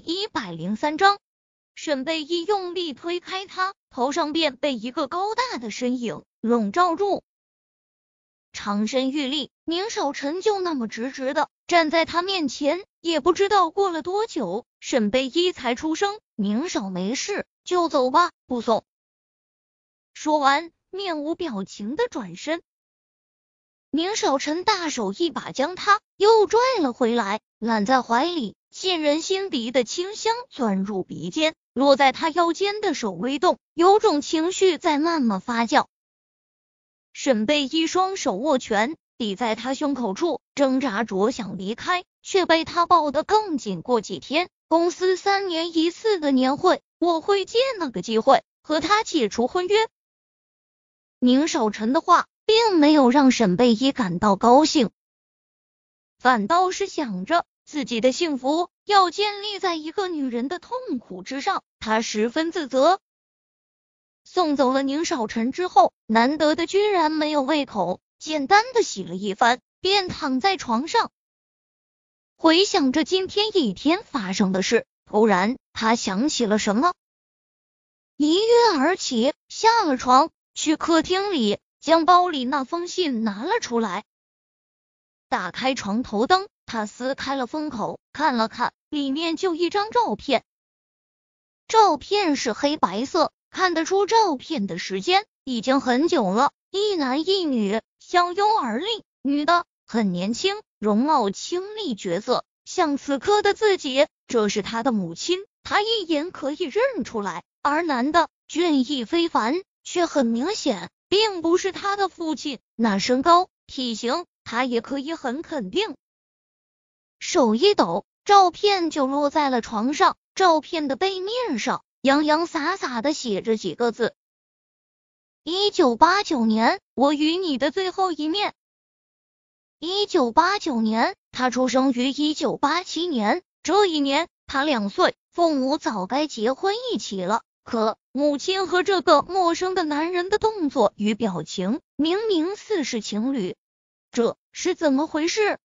一百零三章，沈贝依用力推开他，头上便被一个高大的身影笼罩住。长身玉立，宁少臣就那么直直的站在他面前。也不知道过了多久，沈贝依才出声：“宁少没事，就走吧，不送。”说完，面无表情的转身。宁少臣大手一把将他又拽了回来，揽在怀里。沁人心脾的清香钻入鼻尖，落在他腰间的手微动，有种情绪在慢慢发酵。沈贝一双手握拳抵在他胸口处，挣扎着想离开，却被他抱得更紧。过几天，公司三年一次的年会，我会借那个机会和他解除婚约。宁少臣的话并没有让沈贝依感到高兴，反倒是想着。自己的幸福要建立在一个女人的痛苦之上，他十分自责。送走了宁少臣之后，难得的居然没有胃口，简单的洗了一番，便躺在床上，回想着今天一天发生的事。突然，他想起了什么，一跃而起，下了床，去客厅里将包里那封信拿了出来，打开床头灯。他撕开了封口，看了看，里面就一张照片。照片是黑白色，看得出照片的时间已经很久了。一男一女相拥而立，女的很年轻，容貌清丽绝色，像此刻的自己。这是他的母亲，他一眼可以认出来。而男的俊逸非凡，却很明显并不是他的父亲。那身高体型，他也可以很肯定。手一抖，照片就落在了床上。照片的背面上洋洋洒洒的写着几个字：“一九八九年，我与你的最后一面。”一九八九年，他出生于一九八七年。这一年，他两岁，父母早该结婚一起了。可母亲和这个陌生的男人的动作与表情，明明似是情侣，这是怎么回事？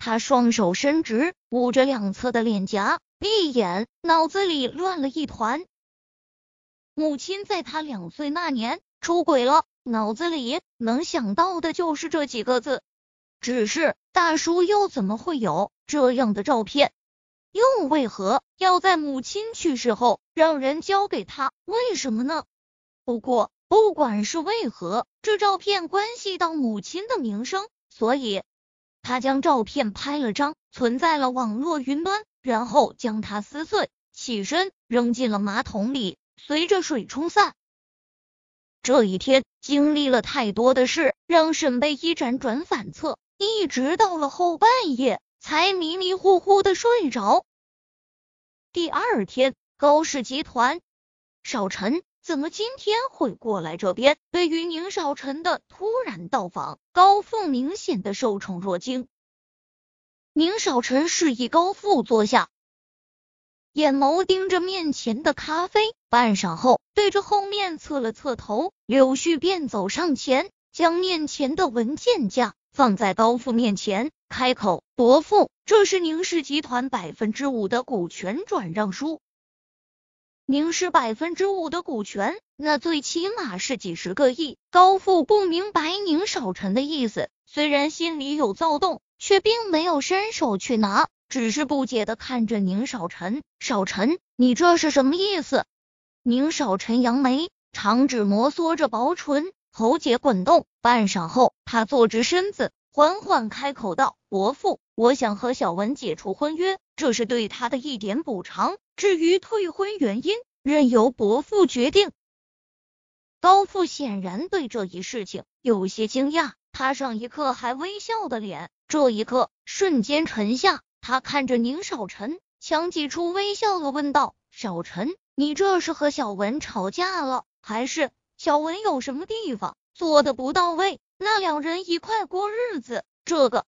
他双手伸直，捂着两侧的脸颊，闭眼，脑子里乱了一团。母亲在他两岁那年出轨了，脑子里能想到的就是这几个字。只是大叔又怎么会有这样的照片？又为何要在母亲去世后让人交给他？为什么呢？不过不管是为何，这照片关系到母亲的名声，所以。他将照片拍了张，存在了网络云端，然后将它撕碎，起身扔进了马桶里，随着水冲散。这一天经历了太多的事，让沈贝依辗转反侧，一直到了后半夜才迷迷糊糊的睡着。第二天，高氏集团，少晨。怎么今天会过来这边？对于宁少臣的突然到访，高富明显的受宠若惊。宁少臣示意高富坐下，眼眸盯着面前的咖啡，半晌后，对着后面侧了侧头，柳絮便走上前，将面前的文件夹放在高富面前，开口：“伯父，这是宁氏集团百分之五的股权转让书。”宁氏百分之五的股权，那最起码是几十个亿。高富不明白宁少臣的意思，虽然心里有躁动，却并没有伸手去拿，只是不解的看着宁少臣。少臣，你这是什么意思？宁少臣扬眉，长指摩挲着薄唇，喉结滚动。半晌后，他坐直身子，缓缓开口道：“伯父，我想和小文解除婚约，这是对他的一点补偿。”至于退婚原因，任由伯父决定。高父显然对这一事情有些惊讶，他上一刻还微笑的脸，这一刻瞬间沉下。他看着宁少臣，强挤出微笑的问道：“少臣，你这是和小文吵架了，还是小文有什么地方做的不到位？那两人一块过日子，这个